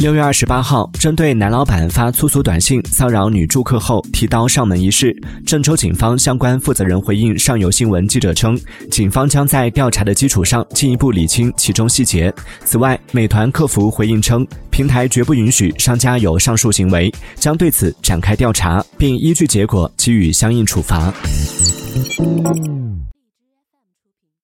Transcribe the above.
六月二十八号针对男老板发粗俗短信骚扰女住客后提刀上门一事郑州警方相关负责人回应上游新闻记者称警方将在调查的基础上进一步理清其中细节。此外美团客服回应称平台绝不允许商家有上述行为将对此展开调查并依据结果给予相应处罚。